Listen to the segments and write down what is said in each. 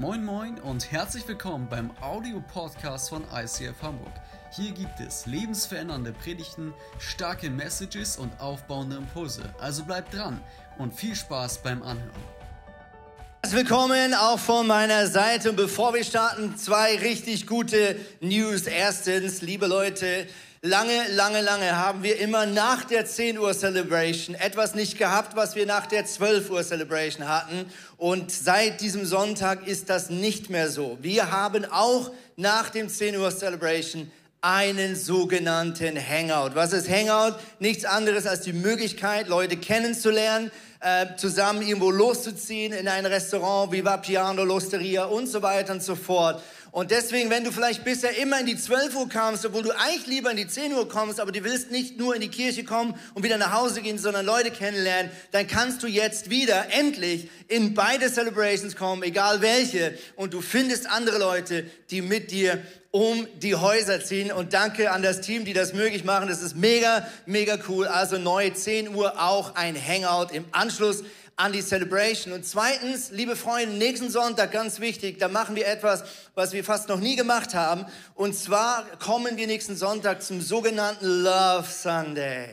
Moin Moin und herzlich willkommen beim Audio-Podcast von ICF Hamburg. Hier gibt es lebensverändernde Predigten, starke Messages und aufbauende Impulse. Also bleibt dran und viel Spaß beim Anhören. Willkommen auch von meiner Seite. Und bevor wir starten, zwei richtig gute News. Erstens, liebe Leute, Lange, lange, lange haben wir immer nach der 10 Uhr Celebration etwas nicht gehabt, was wir nach der 12 Uhr Celebration hatten. Und seit diesem Sonntag ist das nicht mehr so. Wir haben auch nach dem 10 Uhr Celebration einen sogenannten Hangout. Was ist Hangout? Nichts anderes als die Möglichkeit, Leute kennenzulernen, äh, zusammen irgendwo loszuziehen in ein Restaurant, Viva Piano, Losteria und so weiter und so fort. Und deswegen, wenn du vielleicht bisher immer in die 12 Uhr kamst, obwohl du eigentlich lieber in die 10 Uhr kommst, aber du willst nicht nur in die Kirche kommen und wieder nach Hause gehen, sondern Leute kennenlernen, dann kannst du jetzt wieder endlich in beide Celebrations kommen, egal welche, und du findest andere Leute, die mit dir um die Häuser ziehen. Und danke an das Team, die das möglich machen. Das ist mega, mega cool. Also neu 10 Uhr auch ein Hangout im Anschluss an die Celebration. Und zweitens, liebe Freunde, nächsten Sonntag, ganz wichtig, da machen wir etwas, was wir fast noch nie gemacht haben. Und zwar kommen wir nächsten Sonntag zum sogenannten Love Sunday.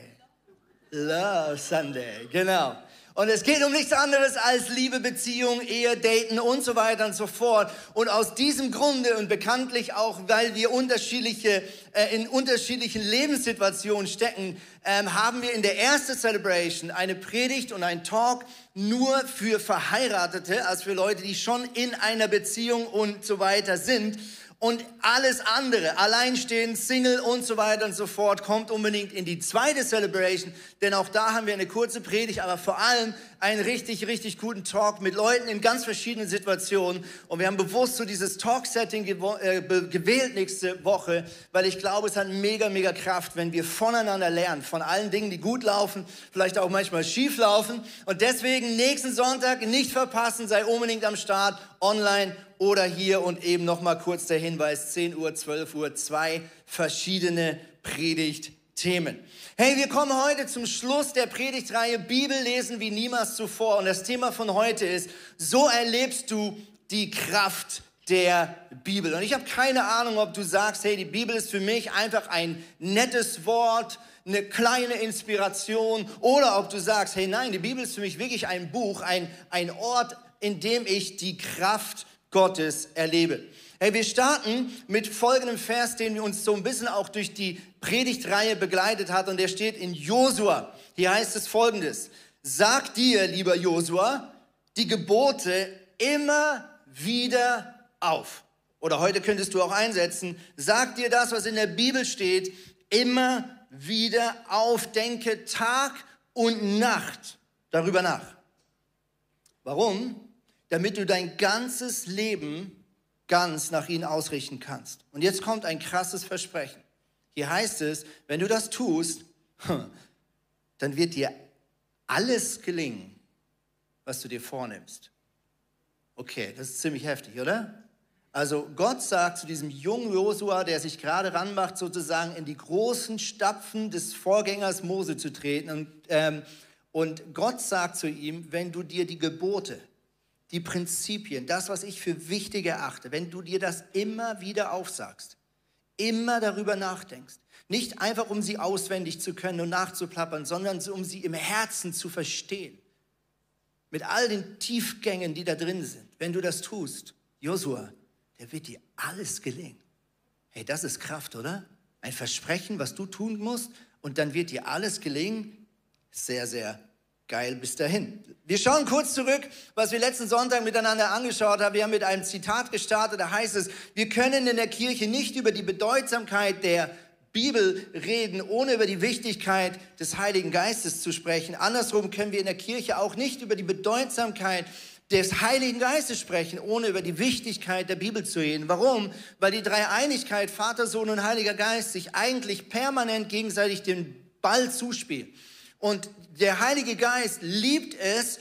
Love Sunday, genau. Und es geht um nichts anderes als Liebe, Beziehung, Ehe, Daten und so weiter und so fort. Und aus diesem Grunde und bekanntlich auch, weil wir unterschiedliche, äh, in unterschiedlichen Lebenssituationen stecken, ähm, haben wir in der ersten Celebration eine Predigt und ein Talk nur für Verheiratete, also für Leute, die schon in einer Beziehung und so weiter sind. Und alles andere, alleinstehend, Single und so weiter und so fort, kommt unbedingt in die zweite Celebration, denn auch da haben wir eine kurze Predigt, aber vor allem einen richtig, richtig guten Talk mit Leuten in ganz verschiedenen Situationen. Und wir haben bewusst so dieses Talk-Setting äh, gewählt nächste Woche, weil ich glaube, es hat mega, mega Kraft, wenn wir voneinander lernen, von allen Dingen, die gut laufen, vielleicht auch manchmal schief laufen. Und deswegen nächsten Sonntag nicht verpassen, sei unbedingt am Start, online oder hier und eben nochmal kurz der Hinweis, 10 Uhr, 12 Uhr, zwei verschiedene Predigtthemen. Hey, wir kommen heute zum Schluss der Predigtreihe Bibel lesen wie niemals zuvor. Und das Thema von heute ist, so erlebst du die Kraft der Bibel. Und ich habe keine Ahnung, ob du sagst, hey, die Bibel ist für mich einfach ein nettes Wort, eine kleine Inspiration, oder ob du sagst, hey, nein, die Bibel ist für mich wirklich ein Buch, ein, ein Ort, in dem ich die Kraft Gottes erlebe. Hey, wir starten mit folgendem Vers, den uns so ein bisschen auch durch die Predigtreihe begleitet hat und der steht in Josua. Hier heißt es folgendes. Sag dir, lieber Josua, die Gebote immer wieder auf. Oder heute könntest du auch einsetzen, sag dir das, was in der Bibel steht, immer wieder auf. Denke Tag und Nacht darüber nach. Warum? Damit du dein ganzes Leben ganz nach ihnen ausrichten kannst. Und jetzt kommt ein krasses Versprechen. Hier heißt es, wenn du das tust, dann wird dir alles gelingen, was du dir vornimmst. Okay, das ist ziemlich heftig, oder? Also Gott sagt zu diesem jungen Josua, der sich gerade ranmacht, sozusagen in die großen Stapfen des Vorgängers Mose zu treten. Und, ähm, und Gott sagt zu ihm, wenn du dir die Gebote, die Prinzipien, das, was ich für wichtig erachte, wenn du dir das immer wieder aufsagst, immer darüber nachdenkst, nicht einfach um sie auswendig zu können und nachzuplappern, sondern um sie im Herzen zu verstehen, mit all den Tiefgängen, die da drin sind, wenn du das tust, Josua, der wird dir alles gelingen. Hey, das ist Kraft, oder? Ein Versprechen, was du tun musst, und dann wird dir alles gelingen. Sehr, sehr Geil bis dahin. Wir schauen kurz zurück, was wir letzten Sonntag miteinander angeschaut haben. Wir haben mit einem Zitat gestartet, da heißt es, wir können in der Kirche nicht über die Bedeutsamkeit der Bibel reden, ohne über die Wichtigkeit des Heiligen Geistes zu sprechen. Andersrum können wir in der Kirche auch nicht über die Bedeutsamkeit des Heiligen Geistes sprechen, ohne über die Wichtigkeit der Bibel zu reden. Warum? Weil die Dreieinigkeit, Vater, Sohn und Heiliger Geist, sich eigentlich permanent gegenseitig den Ball zuspielen. Und der Heilige Geist liebt es,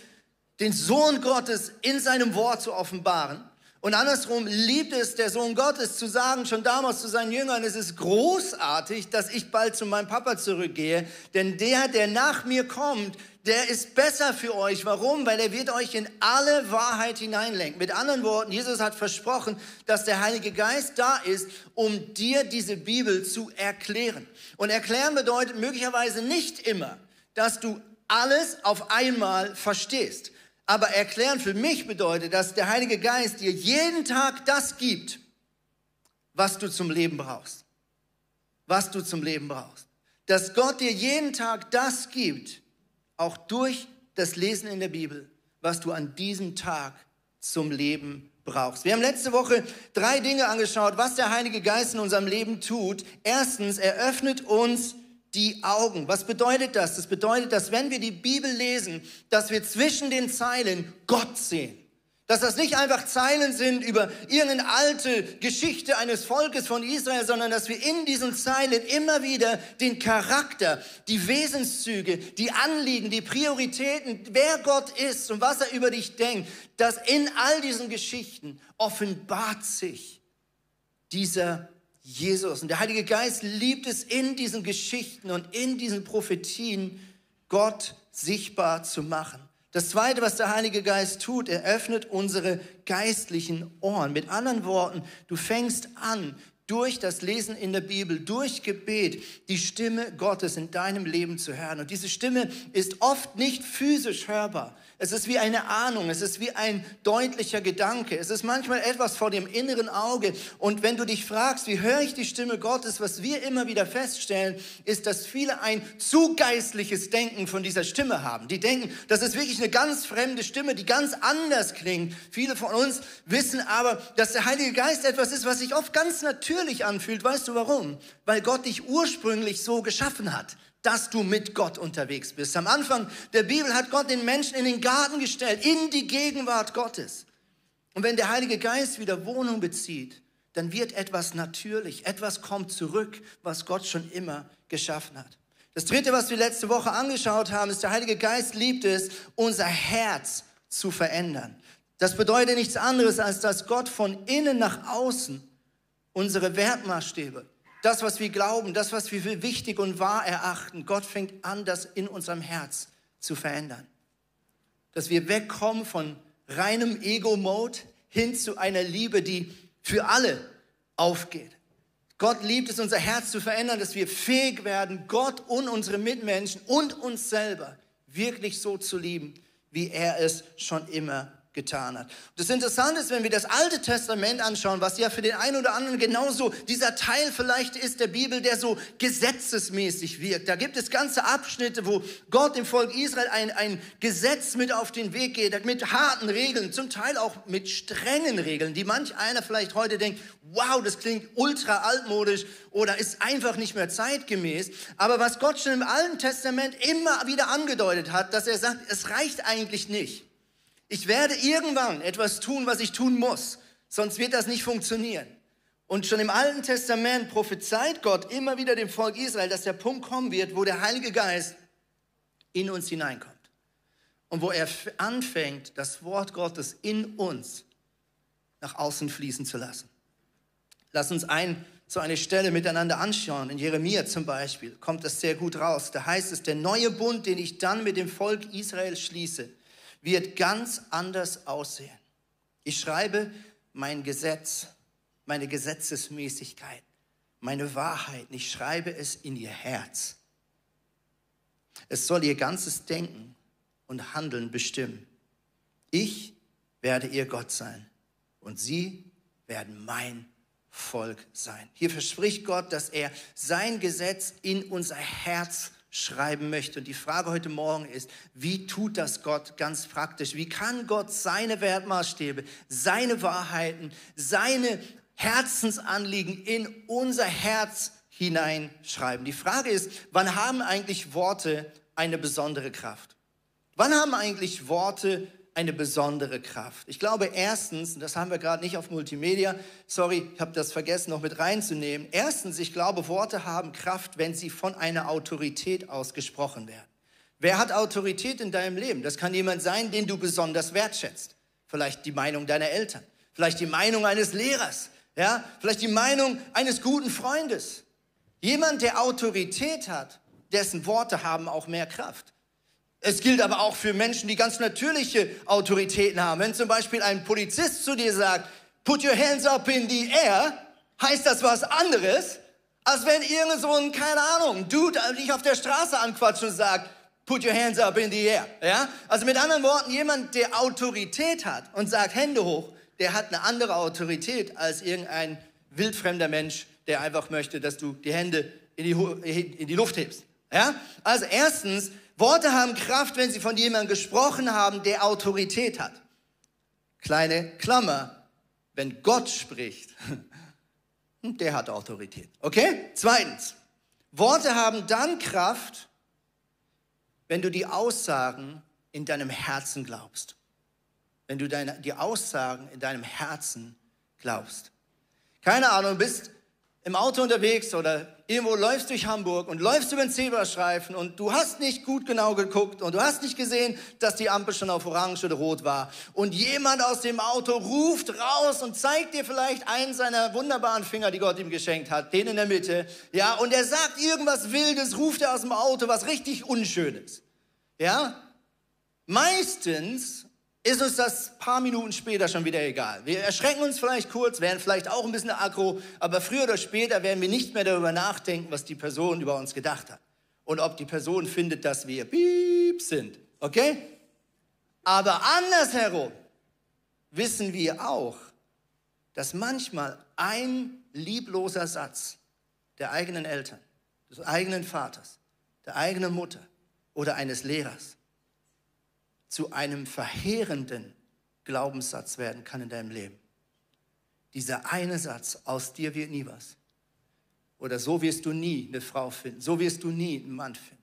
den Sohn Gottes in seinem Wort zu offenbaren. Und andersrum liebt es der Sohn Gottes zu sagen, schon damals zu seinen Jüngern, es ist großartig, dass ich bald zu meinem Papa zurückgehe, denn der, der nach mir kommt, der ist besser für euch. Warum? Weil er wird euch in alle Wahrheit hineinlenken. Mit anderen Worten, Jesus hat versprochen, dass der Heilige Geist da ist, um dir diese Bibel zu erklären. Und erklären bedeutet möglicherweise nicht immer, dass du alles auf einmal verstehst. Aber erklären für mich bedeutet, dass der Heilige Geist dir jeden Tag das gibt, was du zum Leben brauchst. Was du zum Leben brauchst. Dass Gott dir jeden Tag das gibt, auch durch das Lesen in der Bibel, was du an diesem Tag zum Leben brauchst. Wir haben letzte Woche drei Dinge angeschaut, was der Heilige Geist in unserem Leben tut. Erstens, er öffnet uns die Augen. Was bedeutet das? Das bedeutet, dass wenn wir die Bibel lesen, dass wir zwischen den Zeilen Gott sehen. Dass das nicht einfach Zeilen sind über irgendeine alte Geschichte eines Volkes von Israel, sondern dass wir in diesen Zeilen immer wieder den Charakter, die Wesenszüge, die Anliegen, die Prioritäten, wer Gott ist und was er über dich denkt, dass in all diesen Geschichten offenbart sich dieser Jesus. Und der Heilige Geist liebt es in diesen Geschichten und in diesen Prophetien, Gott sichtbar zu machen. Das Zweite, was der Heilige Geist tut, er öffnet unsere geistlichen Ohren. Mit anderen Worten, du fängst an, durch das Lesen in der Bibel, durch Gebet, die Stimme Gottes in deinem Leben zu hören. Und diese Stimme ist oft nicht physisch hörbar. Es ist wie eine Ahnung, es ist wie ein deutlicher Gedanke, es ist manchmal etwas vor dem inneren Auge. Und wenn du dich fragst, wie höre ich die Stimme Gottes, was wir immer wieder feststellen, ist, dass viele ein zu geistliches Denken von dieser Stimme haben. Die denken, das ist wirklich eine ganz fremde Stimme, die ganz anders klingt. Viele von uns wissen aber, dass der Heilige Geist etwas ist, was sich oft ganz natürlich anfühlt. Weißt du warum? Weil Gott dich ursprünglich so geschaffen hat dass du mit Gott unterwegs bist. Am Anfang der Bibel hat Gott den Menschen in den Garten gestellt, in die Gegenwart Gottes. Und wenn der Heilige Geist wieder Wohnung bezieht, dann wird etwas natürlich, etwas kommt zurück, was Gott schon immer geschaffen hat. Das dritte, was wir letzte Woche angeschaut haben, ist, der Heilige Geist liebt es, unser Herz zu verändern. Das bedeutet nichts anderes, als dass Gott von innen nach außen unsere Wertmaßstäbe, das, was wir glauben, das, was wir für wichtig und wahr erachten, Gott fängt an, das in unserem Herz zu verändern. Dass wir wegkommen von reinem Ego-Mode hin zu einer Liebe, die für alle aufgeht. Gott liebt es, unser Herz zu verändern, dass wir fähig werden, Gott und unsere Mitmenschen und uns selber wirklich so zu lieben, wie er es schon immer getan hat. Das Interessante ist, wenn wir das Alte Testament anschauen, was ja für den einen oder anderen genauso dieser Teil vielleicht ist der Bibel, der so gesetzesmäßig wirkt. Da gibt es ganze Abschnitte, wo Gott dem Volk Israel ein, ein Gesetz mit auf den Weg geht, mit harten Regeln, zum Teil auch mit strengen Regeln, die manch einer vielleicht heute denkt, wow, das klingt ultra altmodisch oder ist einfach nicht mehr zeitgemäß. Aber was Gott schon im Alten Testament immer wieder angedeutet hat, dass er sagt, es reicht eigentlich nicht. Ich werde irgendwann etwas tun, was ich tun muss, sonst wird das nicht funktionieren. Und schon im Alten Testament prophezeit Gott immer wieder dem Volk Israel, dass der Punkt kommen wird, wo der Heilige Geist in uns hineinkommt. Und wo er anfängt, das Wort Gottes in uns nach außen fließen zu lassen. Lass uns ein, so eine Stelle miteinander anschauen. In Jeremia zum Beispiel kommt das sehr gut raus. Da heißt es, der neue Bund, den ich dann mit dem Volk Israel schließe, wird ganz anders aussehen. Ich schreibe mein Gesetz, meine Gesetzesmäßigkeit, meine Wahrheit. Ich schreibe es in ihr Herz. Es soll ihr ganzes Denken und Handeln bestimmen. Ich werde ihr Gott sein und sie werden mein Volk sein. Hier verspricht Gott, dass er sein Gesetz in unser Herz schreiben möchte. Und die Frage heute Morgen ist, wie tut das Gott ganz praktisch? Wie kann Gott seine Wertmaßstäbe, seine Wahrheiten, seine Herzensanliegen in unser Herz hineinschreiben? Die Frage ist, wann haben eigentlich Worte eine besondere Kraft? Wann haben eigentlich Worte eine besondere Kraft. Ich glaube erstens, und das haben wir gerade nicht auf Multimedia, sorry, ich habe das vergessen noch mit reinzunehmen. Erstens, ich glaube, Worte haben Kraft, wenn sie von einer Autorität ausgesprochen werden. Wer hat Autorität in deinem Leben? Das kann jemand sein, den du besonders wertschätzt. Vielleicht die Meinung deiner Eltern, vielleicht die Meinung eines Lehrers, ja, vielleicht die Meinung eines guten Freundes. Jemand, der Autorität hat, dessen Worte haben auch mehr Kraft. Es gilt aber auch für Menschen, die ganz natürliche Autoritäten haben. Wenn zum Beispiel ein Polizist zu dir sagt, put your hands up in the air, heißt das was anderes, als wenn irgend so ein, keine Ahnung, Dude dich auf der Straße anquatscht und sagt, put your hands up in the air. Ja? Also mit anderen Worten, jemand, der Autorität hat und sagt Hände hoch, der hat eine andere Autorität als irgendein wildfremder Mensch, der einfach möchte, dass du die Hände in die, in die Luft hebst. Ja? Also erstens, Worte haben Kraft, wenn sie von jemandem gesprochen haben, der Autorität hat. Kleine Klammer, wenn Gott spricht, der hat Autorität. Okay? Zweitens, Worte haben dann Kraft, wenn du die Aussagen in deinem Herzen glaubst. Wenn du deine, die Aussagen in deinem Herzen glaubst. Keine Ahnung, bist im Auto unterwegs oder irgendwo läufst durch Hamburg und läufst über den Zebrastreifen und du hast nicht gut genau geguckt und du hast nicht gesehen, dass die Ampel schon auf orange oder rot war. Und jemand aus dem Auto ruft raus und zeigt dir vielleicht einen seiner wunderbaren Finger, die Gott ihm geschenkt hat, den in der Mitte. Ja, und er sagt irgendwas Wildes, ruft er aus dem Auto, was richtig Unschönes. Ja, meistens ist uns das paar Minuten später schon wieder egal. Wir erschrecken uns vielleicht kurz, werden vielleicht auch ein bisschen aggro, aber früher oder später werden wir nicht mehr darüber nachdenken, was die Person über uns gedacht hat. Und ob die Person findet, dass wir piep sind. Okay? Aber andersherum wissen wir auch, dass manchmal ein liebloser Satz der eigenen Eltern, des eigenen Vaters, der eigenen Mutter oder eines Lehrers zu einem verheerenden Glaubenssatz werden kann in deinem Leben. Dieser eine Satz, aus dir wird nie was. Oder so wirst du nie eine Frau finden, so wirst du nie einen Mann finden.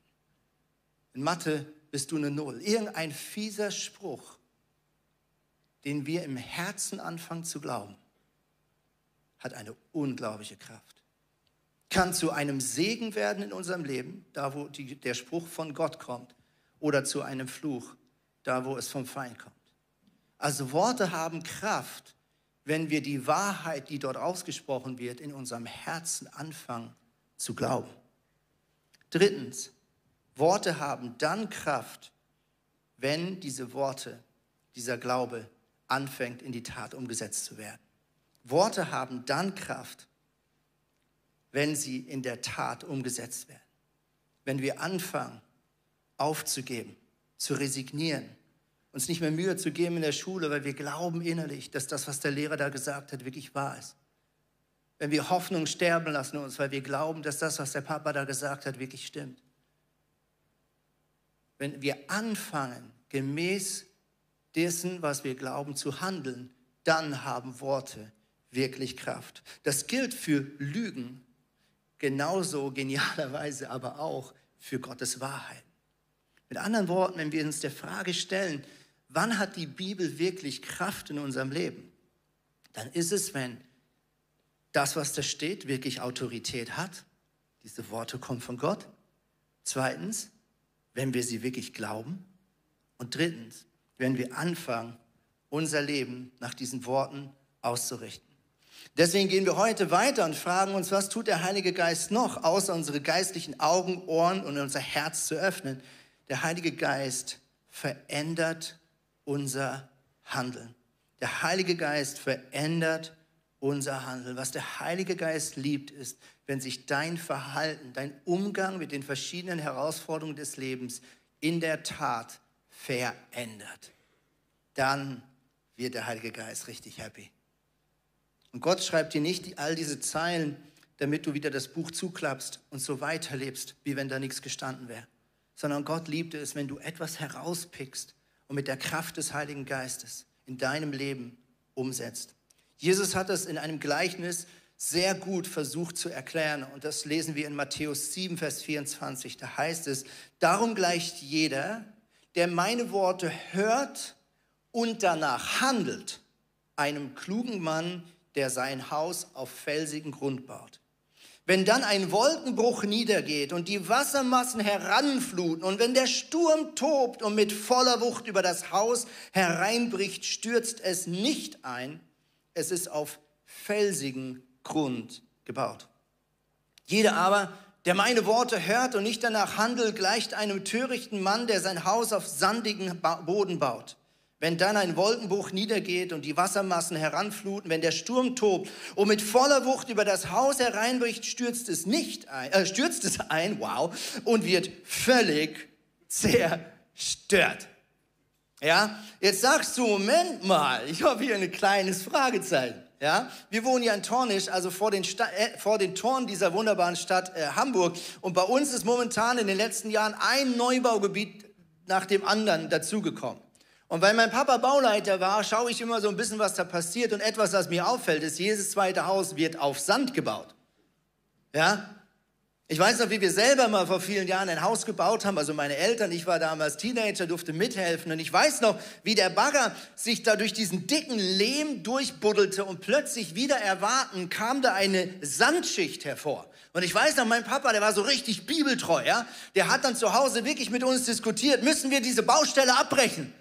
In Mathe bist du eine Null. Irgendein fieser Spruch, den wir im Herzen anfangen zu glauben, hat eine unglaubliche Kraft. Kann zu einem Segen werden in unserem Leben, da wo die, der Spruch von Gott kommt, oder zu einem Fluch, da wo es vom Feind kommt. Also Worte haben Kraft, wenn wir die Wahrheit, die dort ausgesprochen wird, in unserem Herzen anfangen zu glauben. Drittens, Worte haben dann Kraft, wenn diese Worte, dieser Glaube anfängt in die Tat umgesetzt zu werden. Worte haben dann Kraft, wenn sie in der Tat umgesetzt werden. Wenn wir anfangen aufzugeben, zu resignieren, uns nicht mehr Mühe zu geben in der Schule, weil wir glauben innerlich, dass das, was der Lehrer da gesagt hat, wirklich wahr ist. Wenn wir Hoffnung sterben lassen uns, weil wir glauben, dass das, was der Papa da gesagt hat, wirklich stimmt. Wenn wir anfangen, gemäß dessen, was wir glauben, zu handeln, dann haben Worte wirklich Kraft. Das gilt für Lügen, genauso genialerweise aber auch für Gottes Wahrheit. Mit anderen Worten, wenn wir uns der Frage stellen, wann hat die Bibel wirklich Kraft in unserem Leben, dann ist es, wenn das, was da steht, wirklich Autorität hat. Diese Worte kommen von Gott. Zweitens, wenn wir sie wirklich glauben. Und drittens, wenn wir anfangen, unser Leben nach diesen Worten auszurichten. Deswegen gehen wir heute weiter und fragen uns, was tut der Heilige Geist noch, außer unsere geistlichen Augen, Ohren und unser Herz zu öffnen, der Heilige Geist verändert unser Handeln. Der Heilige Geist verändert unser Handeln. Was der Heilige Geist liebt, ist, wenn sich dein Verhalten, dein Umgang mit den verschiedenen Herausforderungen des Lebens in der Tat verändert. Dann wird der Heilige Geist richtig happy. Und Gott schreibt dir nicht all diese Zeilen, damit du wieder das Buch zuklappst und so weiterlebst, wie wenn da nichts gestanden wäre sondern Gott liebte es, wenn du etwas herauspickst und mit der Kraft des Heiligen Geistes in deinem Leben umsetzt. Jesus hat das in einem Gleichnis sehr gut versucht zu erklären und das lesen wir in Matthäus 7, Vers 24. Da heißt es, darum gleicht jeder, der meine Worte hört und danach handelt, einem klugen Mann, der sein Haus auf felsigen Grund baut. Wenn dann ein Wolkenbruch niedergeht und die Wassermassen heranfluten und wenn der Sturm tobt und mit voller Wucht über das Haus hereinbricht, stürzt es nicht ein, es ist auf felsigen Grund gebaut. Jeder aber, der meine Worte hört und nicht danach handelt, gleicht einem törichten Mann, der sein Haus auf sandigen Boden baut. Wenn dann ein Wolkenbruch niedergeht und die Wassermassen heranfluten, wenn der Sturm tobt und mit voller Wucht über das Haus hereinbricht, stürzt es nicht ein, äh, stürzt es ein, wow, und wird völlig zerstört. Ja, jetzt sagst du, Moment mal, ich habe hier ein kleines Fragezeichen. Ja, wir wohnen ja in Tornisch, also vor den, Sta äh, vor den Toren dieser wunderbaren Stadt äh, Hamburg. Und bei uns ist momentan in den letzten Jahren ein Neubaugebiet nach dem anderen dazugekommen. Und weil mein Papa Bauleiter war, schaue ich immer so ein bisschen, was da passiert. Und etwas, was mir auffällt, ist, jedes zweite Haus wird auf Sand gebaut. Ja, ich weiß noch, wie wir selber mal vor vielen Jahren ein Haus gebaut haben. Also meine Eltern, ich war damals Teenager, durfte mithelfen. Und ich weiß noch, wie der Bagger sich da durch diesen dicken Lehm durchbuddelte und plötzlich wieder erwarten kam da eine Sandschicht hervor. Und ich weiß noch, mein Papa, der war so richtig bibeltreu, ja. Der hat dann zu Hause wirklich mit uns diskutiert, müssen wir diese Baustelle abbrechen?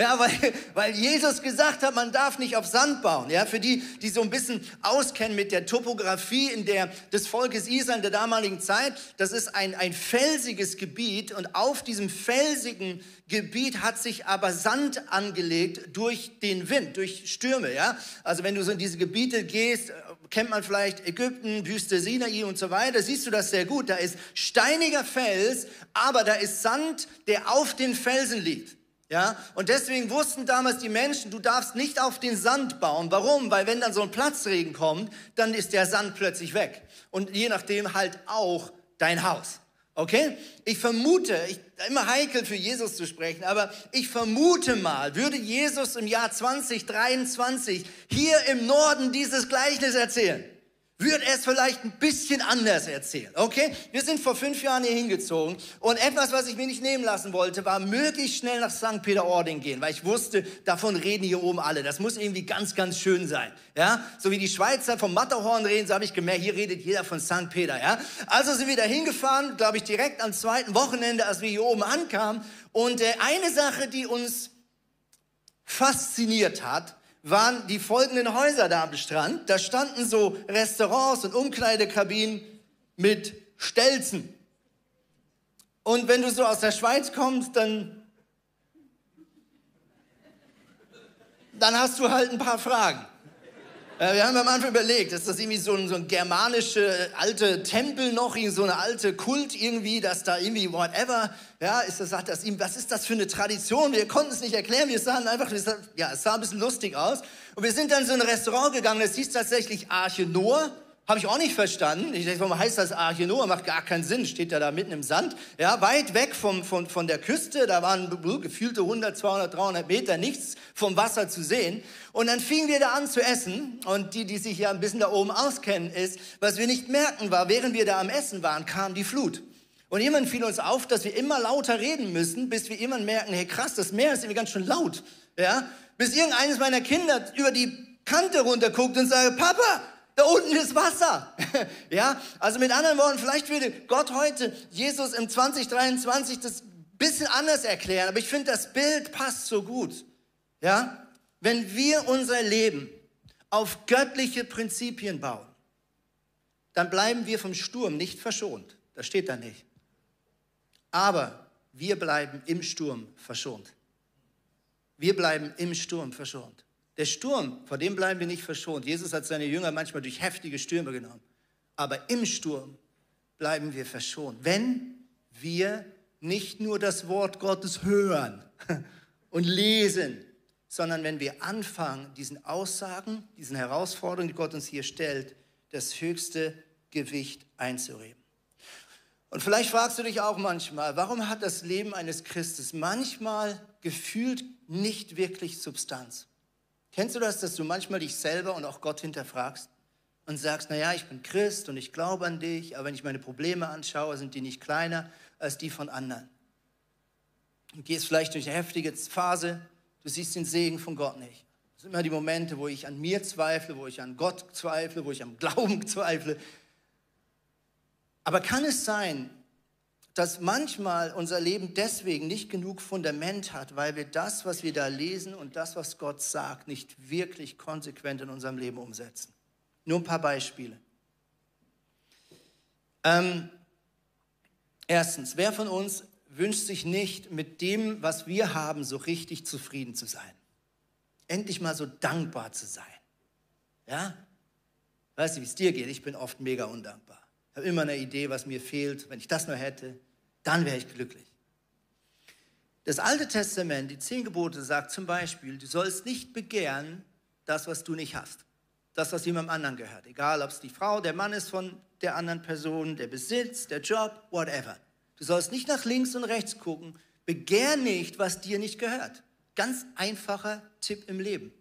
Ja, weil, weil Jesus gesagt hat, man darf nicht auf Sand bauen. Ja, für die, die so ein bisschen auskennen mit der Topografie in der, des Volkes Israel in der damaligen Zeit, das ist ein, ein felsiges Gebiet und auf diesem felsigen Gebiet hat sich aber Sand angelegt durch den Wind, durch Stürme. Ja, also wenn du so in diese Gebiete gehst, kennt man vielleicht Ägypten, Wüste Sinai und so weiter, siehst du das sehr gut. Da ist steiniger Fels, aber da ist Sand, der auf den Felsen liegt. Ja, und deswegen wussten damals die Menschen, du darfst nicht auf den Sand bauen. Warum? Weil wenn dann so ein Platzregen kommt, dann ist der Sand plötzlich weg. Und je nachdem halt auch dein Haus. Okay? Ich vermute, ich, immer heikel für Jesus zu sprechen, aber ich vermute mal, würde Jesus im Jahr 2023 hier im Norden dieses Gleichnis erzählen, würde er es vielleicht ein bisschen anders erzählen. Okay? Wir sind vor fünf Jahren hier hingezogen und etwas, was ich mir nicht nehmen lassen wollte, war möglichst schnell nach St. Peter-Ording gehen, weil ich wusste, davon reden hier oben alle. Das muss irgendwie ganz, ganz schön sein. Ja? So wie die Schweizer vom Matterhorn reden, so habe ich gemerkt, hier redet jeder von St. Peter. Ja? Also sind wir da hingefahren, glaube ich, direkt am zweiten Wochenende, als wir hier oben ankamen. Und äh, eine Sache, die uns fasziniert hat, waren die folgenden Häuser da am Strand. Da standen so Restaurants und Umkleidekabinen mit Stelzen. Und wenn du so aus der Schweiz kommst, dann, dann hast du halt ein paar Fragen. Äh, wir haben am Anfang überlegt, ist das irgendwie so ein, so ein germanische alte Tempel noch, so eine alte Kult irgendwie, dass da irgendwie whatever, ja, ist das, sagt das ihm, was ist das für eine Tradition? Wir konnten es nicht erklären, wir sahen einfach, ja, es sah ein bisschen lustig aus. Und wir sind dann in so ein Restaurant gegangen, das hieß tatsächlich Arche Noah. Habe ich auch nicht verstanden. Ich dachte, warum heißt das Arche Noah? Macht gar keinen Sinn. Steht ja da mitten im Sand. Ja, weit weg vom, von, von der Küste. Da waren gefühlte 100, 200, 300 Meter nichts vom Wasser zu sehen. Und dann fingen wir da an zu essen. Und die, die sich ja ein bisschen da oben auskennen, ist, was wir nicht merken war, während wir da am Essen waren, kam die Flut. Und jemand fiel uns auf, dass wir immer lauter reden müssen, bis wir immer merken, hey krass, das Meer ist irgendwie ganz schön laut. Ja, bis irgendeines meiner Kinder über die Kante runterguckt und sagt, Papa, da unten ist Wasser. ja, also mit anderen Worten, vielleicht würde Gott heute Jesus im 2023 das bisschen anders erklären, aber ich finde, das Bild passt so gut. Ja, wenn wir unser Leben auf göttliche Prinzipien bauen, dann bleiben wir vom Sturm nicht verschont. Das steht da nicht. Aber wir bleiben im Sturm verschont. Wir bleiben im Sturm verschont. Der Sturm, vor dem bleiben wir nicht verschont. Jesus hat seine Jünger manchmal durch heftige Stürme genommen. Aber im Sturm bleiben wir verschont, wenn wir nicht nur das Wort Gottes hören und lesen, sondern wenn wir anfangen, diesen Aussagen, diesen Herausforderungen, die Gott uns hier stellt, das höchste Gewicht einzureden. Und vielleicht fragst du dich auch manchmal, warum hat das Leben eines Christes manchmal gefühlt nicht wirklich Substanz? Kennst du das, dass du manchmal dich selber und auch Gott hinterfragst und sagst, naja, ich bin Christ und ich glaube an dich, aber wenn ich meine Probleme anschaue, sind die nicht kleiner als die von anderen. Du gehst vielleicht durch eine heftige Phase, du siehst den Segen von Gott nicht. Das sind immer die Momente, wo ich an mir zweifle, wo ich an Gott zweifle, wo ich am Glauben zweifle. Aber kann es sein, dass manchmal unser Leben deswegen nicht genug Fundament hat, weil wir das, was wir da lesen und das, was Gott sagt, nicht wirklich konsequent in unserem Leben umsetzen. Nur ein paar Beispiele. Ähm, Erstens, wer von uns wünscht sich nicht, mit dem, was wir haben, so richtig zufrieden zu sein? Endlich mal so dankbar zu sein. Ja? Weißt du, wie es dir geht? Ich bin oft mega undankbar. Ich habe immer eine Idee, was mir fehlt. Wenn ich das nur hätte, dann wäre ich glücklich. Das Alte Testament, die zehn Gebote, sagt zum Beispiel, du sollst nicht begehren das, was du nicht hast. Das, was jemandem anderen gehört. Egal, ob es die Frau, der Mann ist von der anderen Person, der Besitz, der Job, whatever. Du sollst nicht nach links und rechts gucken. Begehr nicht, was dir nicht gehört. Ganz einfacher Tipp im Leben.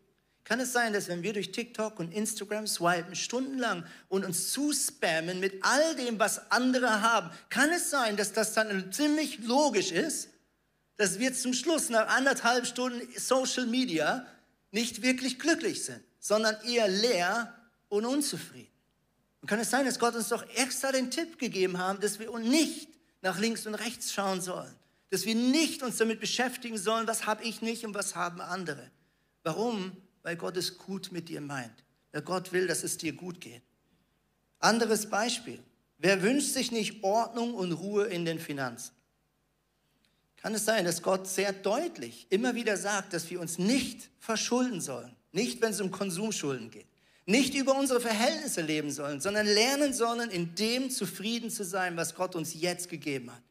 Kann es sein, dass wenn wir durch TikTok und Instagram swipen stundenlang und uns zuspammen mit all dem, was andere haben, kann es sein, dass das dann ziemlich logisch ist, dass wir zum Schluss nach anderthalb Stunden Social Media nicht wirklich glücklich sind, sondern eher leer und unzufrieden. Und kann es sein, dass Gott uns doch extra den Tipp gegeben haben, dass wir nicht nach links und rechts schauen sollen, dass wir nicht uns damit beschäftigen sollen, was habe ich nicht und was haben andere. Warum? Weil Gott es gut mit dir meint. Weil Gott will, dass es dir gut geht. Anderes Beispiel. Wer wünscht sich nicht Ordnung und Ruhe in den Finanzen? kann es sein, dass Gott sehr deutlich immer wieder sagt, dass wir uns nicht verschulden sollen. Nicht, wenn es um Konsumschulden geht. Nicht über unsere Verhältnisse leben sollen, sondern lernen sollen, in dem zufrieden zu sein, was Gott uns jetzt gegeben hat.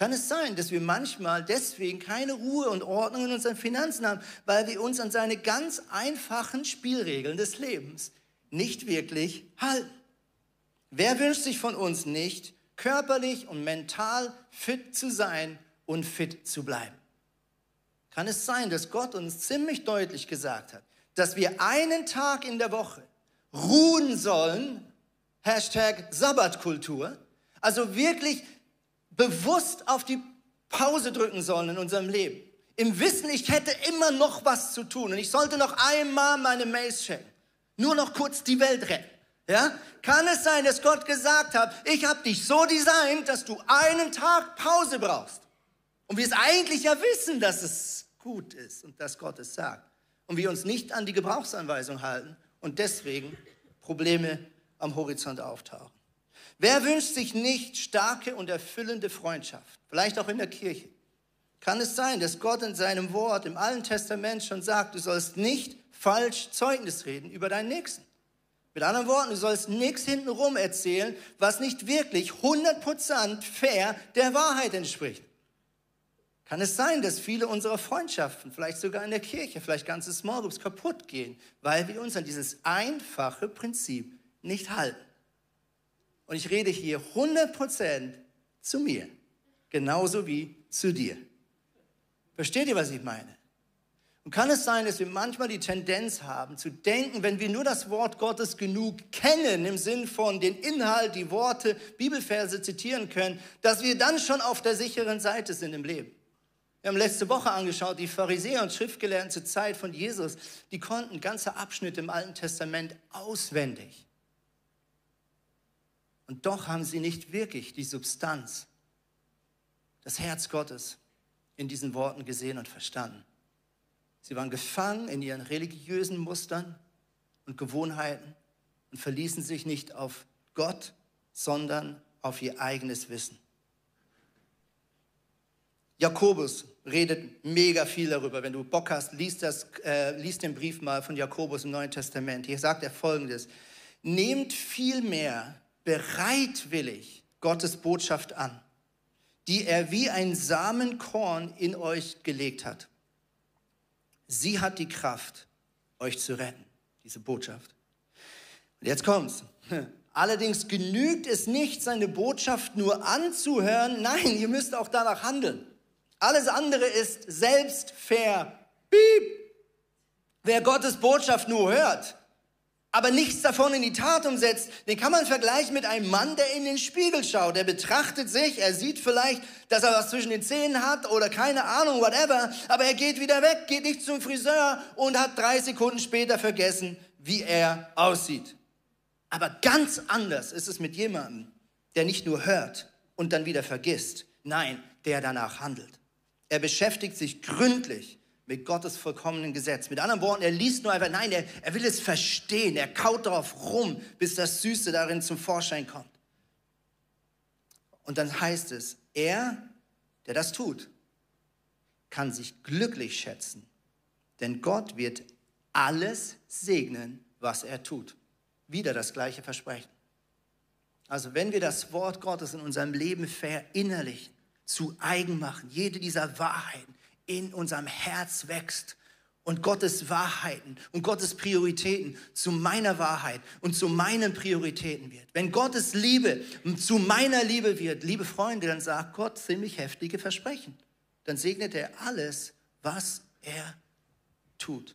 Kann es sein, dass wir manchmal deswegen keine Ruhe und Ordnung in unseren Finanzen haben, weil wir uns an seine ganz einfachen Spielregeln des Lebens nicht wirklich halten? Wer wünscht sich von uns nicht, körperlich und mental fit zu sein und fit zu bleiben. Kann es sein, dass Gott uns ziemlich deutlich gesagt hat, dass wir einen Tag in der Woche ruhen sollen, Hashtag Sabbatkultur, also wirklich bewusst auf die Pause drücken sollen in unserem Leben. Im Wissen, ich hätte immer noch was zu tun und ich sollte noch einmal meine Mails checken. Nur noch kurz die Welt retten. Ja? Kann es sein, dass Gott gesagt hat, ich habe dich so designt, dass du einen Tag Pause brauchst? Und wir es eigentlich ja wissen, dass es gut ist und dass Gott es sagt. Und wir uns nicht an die Gebrauchsanweisung halten und deswegen Probleme am Horizont auftauchen. Wer wünscht sich nicht starke und erfüllende Freundschaft? Vielleicht auch in der Kirche. Kann es sein, dass Gott in seinem Wort im Alten Testament schon sagt, du sollst nicht falsch Zeugnis reden über deinen Nächsten? Mit anderen Worten, du sollst nichts hintenrum erzählen, was nicht wirklich 100% fair der Wahrheit entspricht. Kann es sein, dass viele unserer Freundschaften, vielleicht sogar in der Kirche, vielleicht ganze Small Groups kaputt gehen, weil wir uns an dieses einfache Prinzip nicht halten? Und ich rede hier 100% zu mir, genauso wie zu dir. Versteht ihr, was ich meine? Und kann es sein, dass wir manchmal die Tendenz haben zu denken, wenn wir nur das Wort Gottes genug kennen, im Sinn von den Inhalt, die Worte, Bibelverse zitieren können, dass wir dann schon auf der sicheren Seite sind im Leben? Wir haben letzte Woche angeschaut, die Pharisäer und Schriftgelehrten zur Zeit von Jesus, die konnten ganze Abschnitte im Alten Testament auswendig. Und doch haben sie nicht wirklich die Substanz, das Herz Gottes in diesen Worten gesehen und verstanden. Sie waren gefangen in ihren religiösen Mustern und Gewohnheiten und verließen sich nicht auf Gott, sondern auf ihr eigenes Wissen. Jakobus redet mega viel darüber. Wenn du Bock hast, liest, das, äh, liest den Brief mal von Jakobus im Neuen Testament. Hier sagt er folgendes: Nehmt vielmehr bereitwillig Gottes Botschaft an, die er wie ein Samenkorn in euch gelegt hat. Sie hat die Kraft, euch zu retten, diese Botschaft. Und jetzt kommt's. Allerdings genügt es nicht, seine Botschaft nur anzuhören. Nein, ihr müsst auch danach handeln. Alles andere ist Selbstver. Piep. Wer Gottes Botschaft nur hört, aber nichts davon in die Tat umsetzt, den kann man vergleichen mit einem Mann, der in den Spiegel schaut. Der betrachtet sich, er sieht vielleicht, dass er was zwischen den Zähnen hat oder keine Ahnung, whatever, aber er geht wieder weg, geht nicht zum Friseur und hat drei Sekunden später vergessen, wie er aussieht. Aber ganz anders ist es mit jemandem, der nicht nur hört und dann wieder vergisst, nein, der danach handelt. Er beschäftigt sich gründlich mit Gottes vollkommenen Gesetz. Mit anderen Worten, er liest nur einfach, nein, er, er will es verstehen. Er kaut darauf rum, bis das Süße darin zum Vorschein kommt. Und dann heißt es, er, der das tut, kann sich glücklich schätzen, denn Gott wird alles segnen, was er tut. Wieder das gleiche Versprechen. Also wenn wir das Wort Gottes in unserem Leben verinnerlichen, zu eigen machen, jede dieser Wahrheiten in unserem Herz wächst und Gottes Wahrheiten und Gottes Prioritäten zu meiner Wahrheit und zu meinen Prioritäten wird. Wenn Gottes Liebe zu meiner Liebe wird, liebe Freunde, dann sagt Gott ziemlich heftige Versprechen. Dann segnet er alles, was er tut.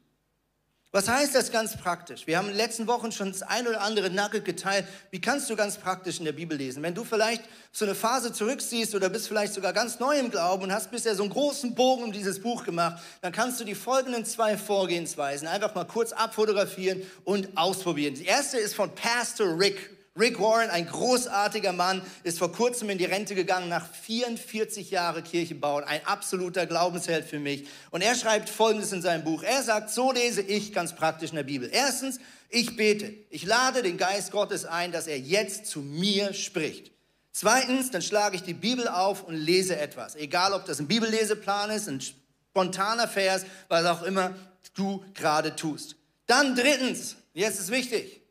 Was heißt das ganz praktisch? Wir haben in den letzten Wochen schon das ein oder andere Nugget geteilt. Wie kannst du ganz praktisch in der Bibel lesen? Wenn du vielleicht so eine Phase zurücksiehst oder bist vielleicht sogar ganz neu im Glauben und hast bisher so einen großen Bogen um dieses Buch gemacht, dann kannst du die folgenden zwei Vorgehensweisen einfach mal kurz abfotografieren und ausprobieren. Die erste ist von Pastor Rick Rick Warren, ein großartiger Mann, ist vor kurzem in die Rente gegangen nach 44 Jahren Kirche bauen. Ein absoluter Glaubensheld für mich. Und er schreibt Folgendes in seinem Buch. Er sagt, so lese ich ganz praktisch in der Bibel. Erstens, ich bete. Ich lade den Geist Gottes ein, dass er jetzt zu mir spricht. Zweitens, dann schlage ich die Bibel auf und lese etwas. Egal, ob das ein Bibelleseplan ist, ein spontaner Vers, was auch immer du gerade tust. Dann drittens, jetzt ist wichtig,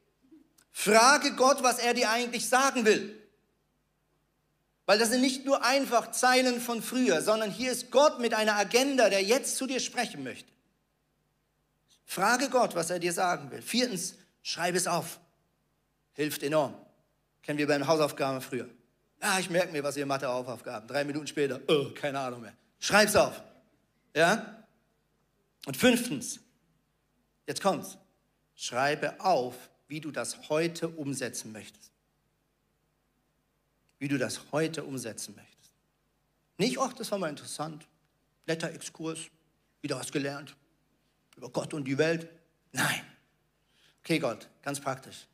Frage Gott, was er dir eigentlich sagen will. Weil das sind nicht nur einfach Zeilen von früher, sondern hier ist Gott mit einer Agenda, der jetzt zu dir sprechen möchte. Frage Gott, was er dir sagen will. Viertens, schreibe es auf. Hilft enorm. Kennen wir beim Hausaufgaben früher. Ja, ich merke mir, was ihr Mathe-Hausaufgaben. Drei Minuten später, oh, keine Ahnung mehr. Schreib's auf. Ja? Und fünftens, jetzt kommt's. Schreibe auf, wie du das heute umsetzen möchtest. Wie du das heute umsetzen möchtest. Nicht, ach, das war mal interessant, netter Exkurs, wieder was gelernt über Gott und die Welt. Nein. Okay, Gott, ganz praktisch.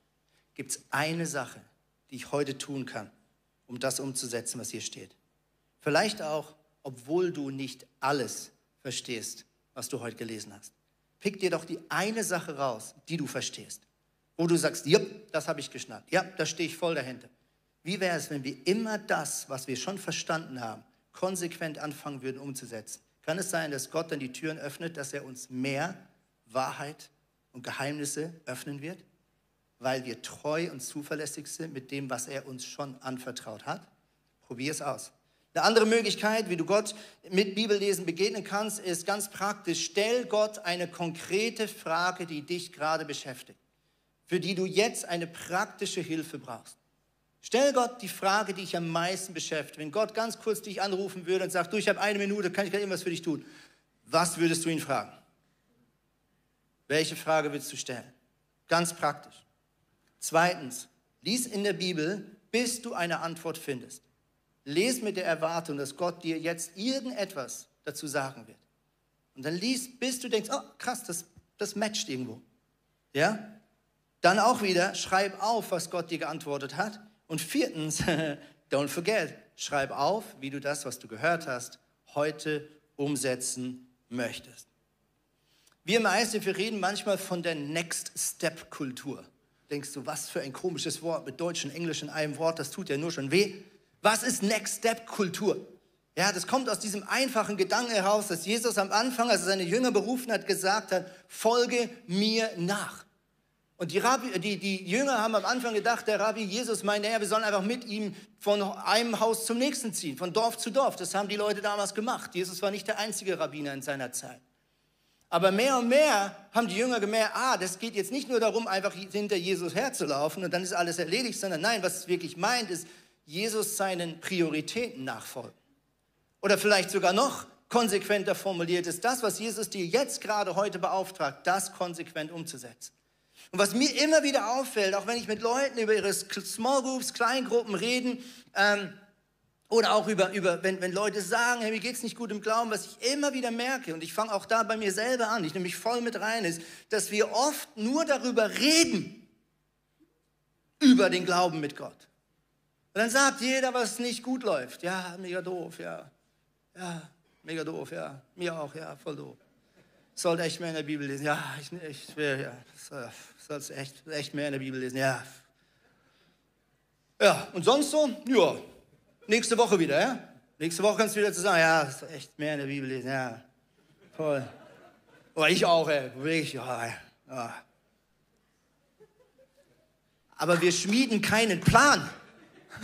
Gibt es eine Sache, die ich heute tun kann, um das umzusetzen, was hier steht? Vielleicht auch, obwohl du nicht alles verstehst, was du heute gelesen hast. Pick dir doch die eine Sache raus, die du verstehst wo du sagst, ja, das habe ich geschnallt, ja, da stehe ich voll dahinter. Wie wäre es, wenn wir immer das, was wir schon verstanden haben, konsequent anfangen würden umzusetzen? Kann es sein, dass Gott dann die Türen öffnet, dass er uns mehr Wahrheit und Geheimnisse öffnen wird, weil wir treu und zuverlässig sind mit dem, was er uns schon anvertraut hat? Probier es aus. Eine andere Möglichkeit, wie du Gott mit Bibellesen begegnen kannst, ist ganz praktisch. Stell Gott eine konkrete Frage, die dich gerade beschäftigt für die du jetzt eine praktische Hilfe brauchst. Stell Gott die Frage, die dich am meisten beschäftigt. Wenn Gott ganz kurz dich anrufen würde und sagt, du, ich habe eine Minute, kann ich gerade irgendwas für dich tun? Was würdest du ihn fragen? Welche Frage willst du stellen? Ganz praktisch. Zweitens, lies in der Bibel, bis du eine Antwort findest. Lies mit der Erwartung, dass Gott dir jetzt irgendetwas dazu sagen wird. Und dann lies, bis du denkst, oh krass, das, das matcht irgendwo. Ja? Dann auch wieder, schreib auf, was Gott dir geantwortet hat. Und viertens, don't forget, schreib auf, wie du das, was du gehört hast, heute umsetzen möchtest. Wir im wir reden manchmal von der Next Step Kultur. Denkst du, was für ein komisches Wort mit Deutsch und Englisch in einem Wort, das tut ja nur schon weh. Was ist Next Step Kultur? Ja, das kommt aus diesem einfachen Gedanken heraus, dass Jesus am Anfang, als er seine Jünger berufen hat, gesagt hat, folge mir nach. Und die, Rabbi, die, die Jünger haben am Anfang gedacht, der Rabbi Jesus meint, naja, wir sollen einfach mit ihm von einem Haus zum nächsten ziehen, von Dorf zu Dorf. Das haben die Leute damals gemacht. Jesus war nicht der einzige Rabbiner in seiner Zeit. Aber mehr und mehr haben die Jünger gemerkt, ah, das geht jetzt nicht nur darum, einfach hinter Jesus herzulaufen und dann ist alles erledigt, sondern nein, was es wirklich meint, ist, Jesus seinen Prioritäten nachfolgen. Oder vielleicht sogar noch konsequenter formuliert ist, das, was Jesus dir jetzt gerade heute beauftragt, das konsequent umzusetzen. Und was mir immer wieder auffällt, auch wenn ich mit Leuten über ihre Small Groups, Kleingruppen reden, ähm, oder auch über, über wenn, wenn Leute sagen, hey, mir geht es nicht gut im Glauben, was ich immer wieder merke, und ich fange auch da bei mir selber an, ich nehme mich voll mit rein, ist, dass wir oft nur darüber reden, über den Glauben mit Gott. Und dann sagt jeder, was nicht gut läuft. Ja, mega doof, ja. Ja, mega doof, ja. Mir auch, ja, voll doof sollte echt mehr in der Bibel lesen. Ja, ich, ich will, ja, sollst echt, echt mehr in der Bibel lesen. Ja. Ja, und sonst so? Ja, nächste Woche wieder, ja? Nächste Woche kannst du wieder zu sagen, ja, echt mehr in der Bibel lesen, ja. Toll. Oder ich auch, ey. Ich, ja, ja. Aber wir schmieden keinen Plan.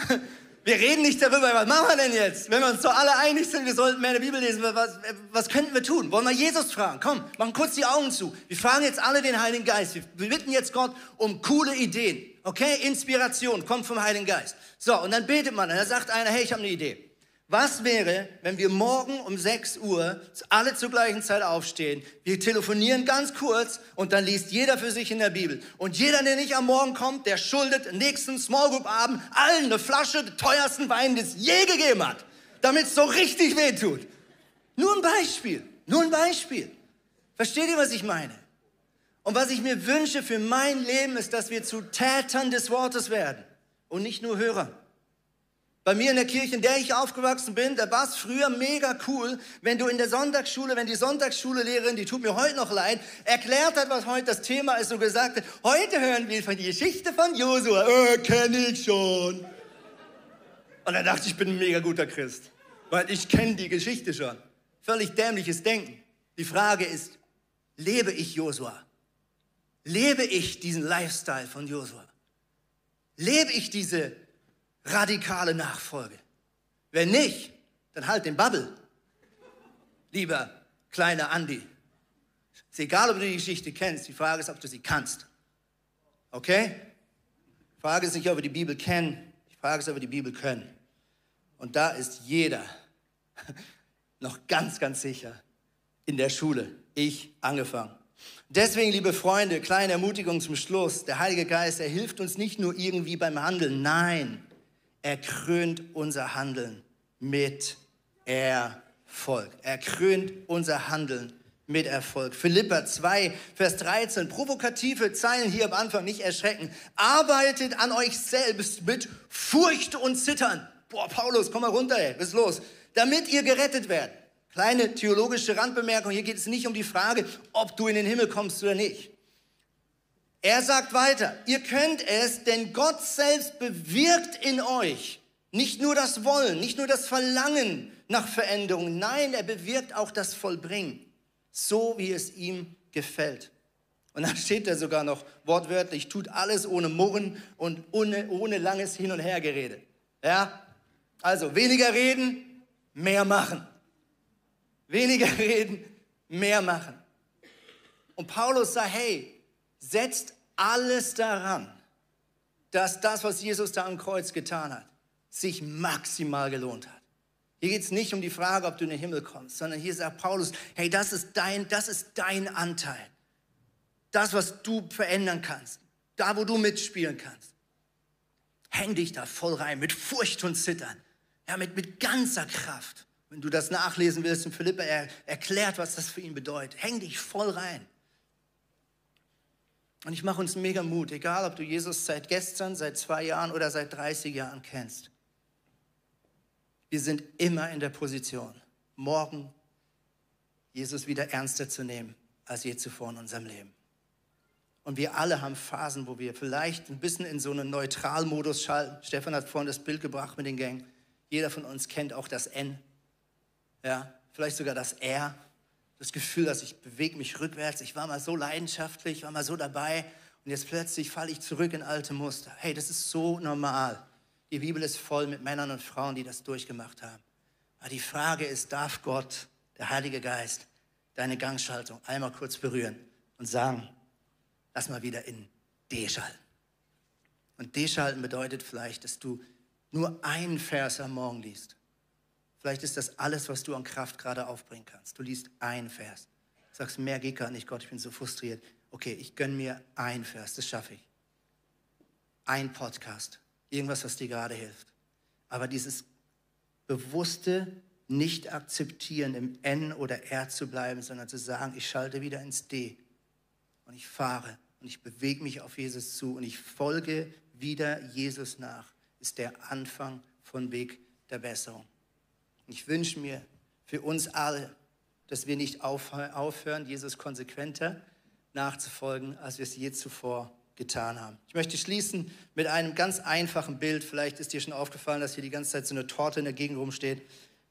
Wir reden nicht darüber, was machen wir denn jetzt? Wenn wir uns so alle einig sind, wir sollten mehr in der Bibel lesen, was, was könnten wir tun? Wollen wir Jesus fragen? Komm, machen kurz die Augen zu. Wir fragen jetzt alle den Heiligen Geist. Wir bitten jetzt Gott um coole Ideen. Okay? Inspiration kommt vom Heiligen Geist. So, und dann betet man. Und dann sagt einer, hey, ich habe eine Idee. Was wäre, wenn wir morgen um 6 Uhr alle zur gleichen Zeit aufstehen? Wir telefonieren ganz kurz und dann liest jeder für sich in der Bibel. Und jeder, der nicht am Morgen kommt, der schuldet nächsten Small Group Abend allen eine Flasche des teuersten Wein, den es je gegeben hat, damit es so richtig weh tut. Nur ein Beispiel, nur ein Beispiel. Versteht ihr, was ich meine? Und was ich mir wünsche für mein Leben ist, dass wir zu Tätern des Wortes werden und nicht nur Hörern. Bei mir in der Kirche, in der ich aufgewachsen bin, da war es früher mega cool, wenn du in der Sonntagsschule, wenn die Sonntagsschullehrerin, die tut mir heute noch leid, erklärt hat, was heute das Thema ist und gesagt hat, heute hören wir von die Geschichte von Josua. Äh, kenne ich schon. Und dann dachte ich, ich bin ein mega guter Christ, weil ich kenne die Geschichte schon. Völlig dämliches Denken. Die Frage ist, lebe ich Josua? Lebe ich diesen Lifestyle von Josua? Lebe ich diese radikale Nachfolge. Wenn nicht, dann halt den Bubble. Lieber kleiner Andi. Ist egal, ob du die Geschichte kennst, die Frage ist, ob du sie kannst. Okay? Die Frage ist nicht, ob wir die Bibel kennen, die Frage ist, ob wir die Bibel können. Und da ist jeder noch ganz, ganz sicher in der Schule. Ich angefangen. Deswegen, liebe Freunde, kleine Ermutigung zum Schluss. Der Heilige Geist, er hilft uns nicht nur irgendwie beim Handeln. Nein, er krönt unser Handeln mit Erfolg. Er krönt unser Handeln mit Erfolg. Philippa 2, Vers 13, provokative Zeilen hier am Anfang, nicht erschrecken. Arbeitet an euch selbst mit Furcht und Zittern. Boah, Paulus, komm mal runter, ey, was ist los? Damit ihr gerettet werdet. Kleine theologische Randbemerkung, hier geht es nicht um die Frage, ob du in den Himmel kommst oder nicht. Er sagt weiter, ihr könnt es, denn Gott selbst bewirkt in euch nicht nur das Wollen, nicht nur das Verlangen nach Veränderung, nein, er bewirkt auch das Vollbringen, so wie es ihm gefällt. Und dann steht er sogar noch wortwörtlich, tut alles ohne Murren und ohne, ohne langes Hin- und Hergerede. Ja? Also weniger reden, mehr machen. Weniger reden, mehr machen. Und Paulus sagt, hey, setzt alles daran, dass das, was Jesus da am Kreuz getan hat, sich maximal gelohnt hat. Hier geht es nicht um die Frage, ob du in den Himmel kommst, sondern hier sagt Paulus, hey, das ist dein, das ist dein Anteil. Das, was du verändern kannst, da, wo du mitspielen kannst. Häng dich da voll rein, mit Furcht und Zittern, ja, mit, mit ganzer Kraft. Wenn du das nachlesen willst, in Philippa er erklärt, was das für ihn bedeutet. Häng dich voll rein. Und ich mache uns mega Mut, egal ob du Jesus seit gestern, seit zwei Jahren oder seit 30 Jahren kennst. Wir sind immer in der Position, morgen Jesus wieder ernster zu nehmen als je zuvor in unserem Leben. Und wir alle haben Phasen, wo wir vielleicht ein bisschen in so einen Neutralmodus schalten. Stefan hat vorhin das Bild gebracht mit den Gängen. Jeder von uns kennt auch das N. Ja, vielleicht sogar das R das Gefühl, dass ich bewege mich rückwärts. Ich war mal so leidenschaftlich, war mal so dabei und jetzt plötzlich falle ich zurück in alte Muster. Hey, das ist so normal. Die Bibel ist voll mit Männern und Frauen, die das durchgemacht haben. Aber die Frage ist, darf Gott, der Heilige Geist, deine Gangschaltung einmal kurz berühren und sagen, lass mal wieder in D schalten. Und D schalten bedeutet vielleicht, dass du nur einen Vers am Morgen liest Vielleicht ist das alles, was du an Kraft gerade aufbringen kannst. Du liest einen Vers. Sagst, mehr geht gar nicht, Gott, ich bin so frustriert. Okay, ich gönne mir einen Vers, das schaffe ich. Ein Podcast, irgendwas, was dir gerade hilft. Aber dieses bewusste nicht akzeptieren, im N oder R zu bleiben, sondern zu sagen, ich schalte wieder ins D und ich fahre und ich bewege mich auf Jesus zu und ich folge wieder Jesus nach, ist der Anfang von Weg der Besserung. Ich wünsche mir für uns alle, dass wir nicht aufhören, Jesus konsequenter nachzufolgen, als wir es je zuvor getan haben. Ich möchte schließen mit einem ganz einfachen Bild. Vielleicht ist dir schon aufgefallen, dass hier die ganze Zeit so eine Torte in der Gegend rumsteht.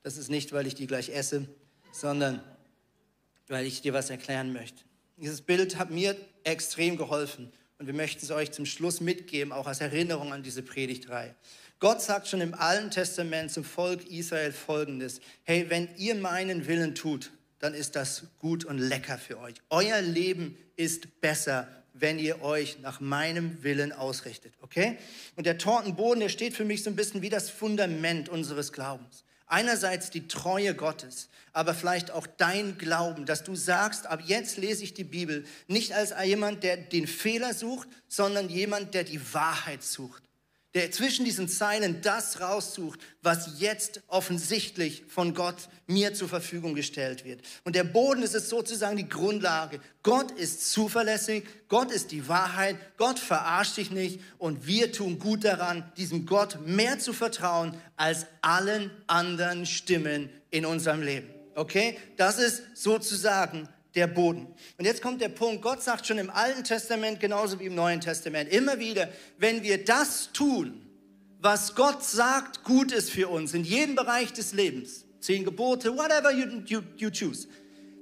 Das ist nicht, weil ich die gleich esse, sondern weil ich dir was erklären möchte. Dieses Bild hat mir extrem geholfen und wir möchten es euch zum Schluss mitgeben, auch als Erinnerung an diese Predigtreihe. Gott sagt schon im Alten Testament zum Volk Israel folgendes: Hey, wenn ihr meinen Willen tut, dann ist das gut und lecker für euch. Euer Leben ist besser, wenn ihr euch nach meinem Willen ausrichtet, okay? Und der Tortenboden, der steht für mich so ein bisschen wie das Fundament unseres Glaubens. Einerseits die Treue Gottes, aber vielleicht auch dein Glauben, dass du sagst, ab jetzt lese ich die Bibel nicht als jemand, der den Fehler sucht, sondern jemand, der die Wahrheit sucht der zwischen diesen Zeilen das raussucht, was jetzt offensichtlich von Gott mir zur Verfügung gestellt wird. Und der Boden ist es sozusagen die Grundlage. Gott ist zuverlässig, Gott ist die Wahrheit, Gott verarscht dich nicht und wir tun gut daran, diesem Gott mehr zu vertrauen als allen anderen Stimmen in unserem Leben. Okay? Das ist sozusagen der Boden. Und jetzt kommt der Punkt, Gott sagt schon im Alten Testament genauso wie im Neuen Testament immer wieder, wenn wir das tun, was Gott sagt, gut ist für uns, in jedem Bereich des Lebens, zehn Gebote, whatever you, you, you choose,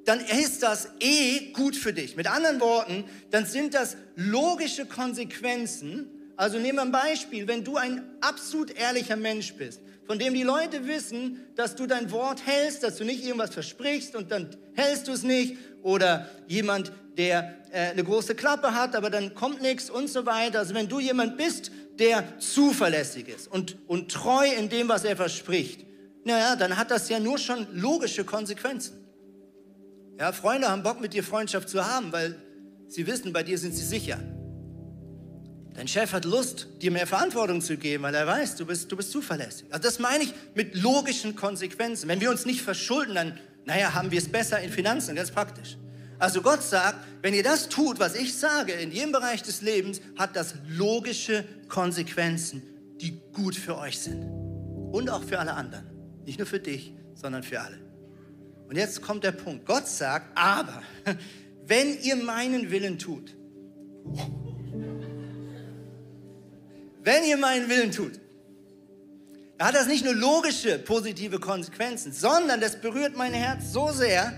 dann ist das eh gut für dich. Mit anderen Worten, dann sind das logische Konsequenzen. Also nehmen wir ein Beispiel, wenn du ein absolut ehrlicher Mensch bist, von dem die Leute wissen, dass du dein Wort hältst, dass du nicht irgendwas versprichst und dann hältst du es nicht oder jemand, der äh, eine große Klappe hat, aber dann kommt nichts und so weiter. Also wenn du jemand bist, der zuverlässig ist und, und treu in dem, was er verspricht, naja, dann hat das ja nur schon logische Konsequenzen. Ja, Freunde haben Bock, mit dir Freundschaft zu haben, weil sie wissen, bei dir sind sie sicher. Dein Chef hat Lust, dir mehr Verantwortung zu geben, weil er weiß, du bist, du bist zuverlässig. Also das meine ich mit logischen Konsequenzen. Wenn wir uns nicht verschulden, dann naja, haben wir es besser in Finanzen, ganz praktisch. Also Gott sagt, wenn ihr das tut, was ich sage, in jedem Bereich des Lebens, hat das logische Konsequenzen, die gut für euch sind. Und auch für alle anderen. Nicht nur für dich, sondern für alle. Und jetzt kommt der Punkt. Gott sagt, aber wenn ihr meinen Willen tut, wenn ihr meinen Willen tut, hat das nicht nur logische positive Konsequenzen, sondern das berührt mein Herz so sehr,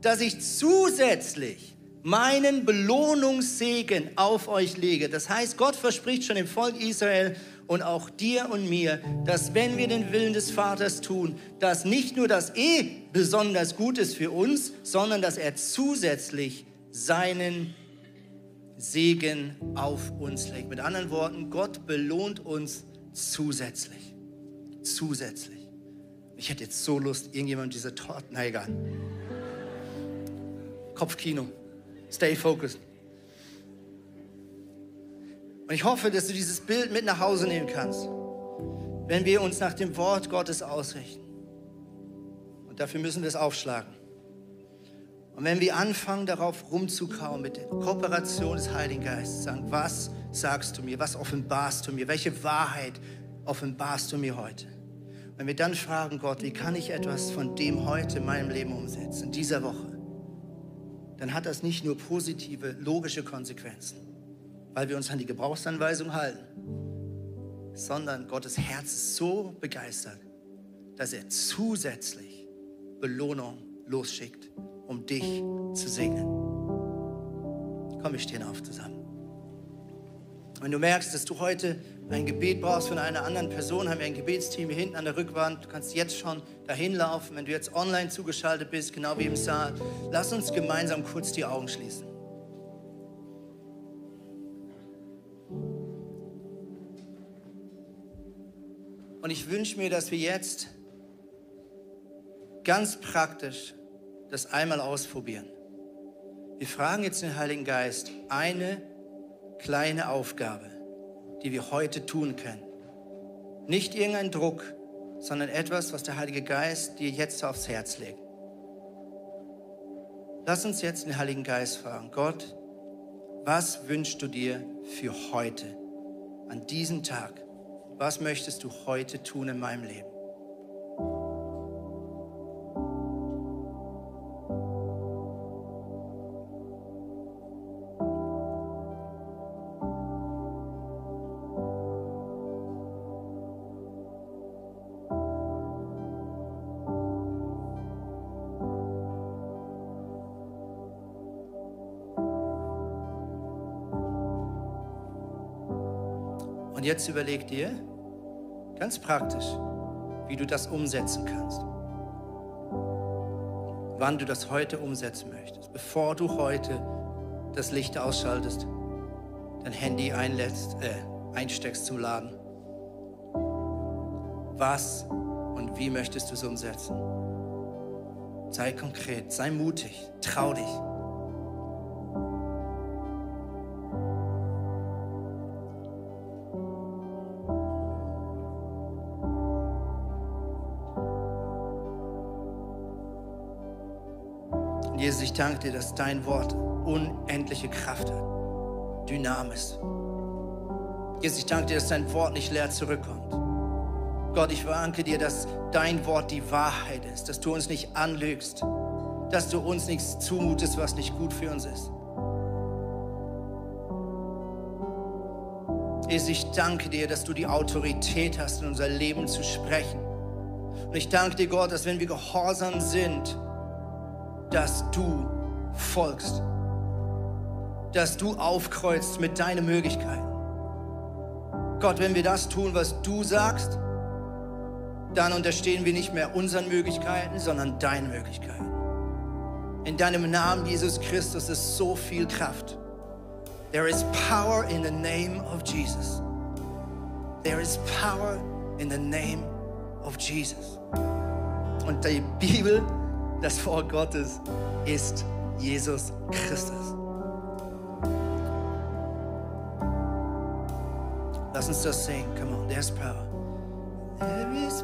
dass ich zusätzlich meinen Belohnungssegen auf euch lege. Das heißt, Gott verspricht schon dem Volk Israel und auch dir und mir, dass wenn wir den Willen des Vaters tun, dass nicht nur das eh besonders gut ist für uns, sondern dass er zusätzlich seinen Segen auf uns legt. Mit anderen Worten, Gott belohnt uns zusätzlich zusätzlich. Ich hätte jetzt so Lust, irgendjemand diese Torten, na egal. Kopfkino. Stay focused. Und ich hoffe, dass du dieses Bild mit nach Hause nehmen kannst, wenn wir uns nach dem Wort Gottes ausrichten. Und dafür müssen wir es aufschlagen. Und wenn wir anfangen, darauf rumzukauen mit der Kooperation des Heiligen Geistes, sagen, was sagst du mir, was offenbarst du mir, welche Wahrheit offenbarst du mir heute? Wenn wir dann fragen, Gott, wie kann ich etwas von dem heute in meinem Leben umsetzen, in dieser Woche, dann hat das nicht nur positive, logische Konsequenzen, weil wir uns an die Gebrauchsanweisung halten, sondern Gottes Herz ist so begeistert, dass er zusätzlich Belohnung losschickt, um dich zu segnen. Komm, wir stehen auf zusammen. Wenn du merkst, dass du heute ein Gebet brauchst von einer anderen Person, haben wir ein Gebetsteam hier hinten an der Rückwand. Du kannst jetzt schon dahin laufen, wenn du jetzt online zugeschaltet bist, genau wie im Saal. Lass uns gemeinsam kurz die Augen schließen. Und ich wünsche mir, dass wir jetzt ganz praktisch das einmal ausprobieren. Wir fragen jetzt den Heiligen Geist eine kleine Aufgabe, die wir heute tun können. Nicht irgendein Druck, sondern etwas, was der Heilige Geist dir jetzt aufs Herz legt. Lass uns jetzt den Heiligen Geist fragen, Gott, was wünschst du dir für heute, an diesem Tag? Was möchtest du heute tun in meinem Leben? Jetzt überleg dir ganz praktisch, wie du das umsetzen kannst. Wann du das heute umsetzen möchtest. Bevor du heute das Licht ausschaltest, dein Handy einlädst, äh, einsteckst zum Laden. Was und wie möchtest du es umsetzen? Sei konkret, sei mutig, trau dich. Jesus, ich danke dir, dass dein Wort unendliche Kraft hat, Dynamis. Jesus, ich danke dir, dass dein Wort nicht leer zurückkommt. Gott, ich danke dir, dass dein Wort die Wahrheit ist, dass du uns nicht anlügst, dass du uns nichts zumutest, was nicht gut für uns ist. Jesus, ich danke dir, dass du die Autorität hast, in unser Leben zu sprechen. Und ich danke dir, Gott, dass wenn wir gehorsam sind, dass du folgst, dass du aufkreuzt mit deinen Möglichkeiten. Gott, wenn wir das tun, was du sagst, dann unterstehen wir nicht mehr unseren Möglichkeiten, sondern deinen Möglichkeiten. In deinem Namen, Jesus Christus, ist so viel Kraft. There is power in the name of Jesus. There is power in the name of Jesus. Und die Bibel, das Wort Gottes, ist Jesus Christus. Lass uns das singen. Come on, there's power. There is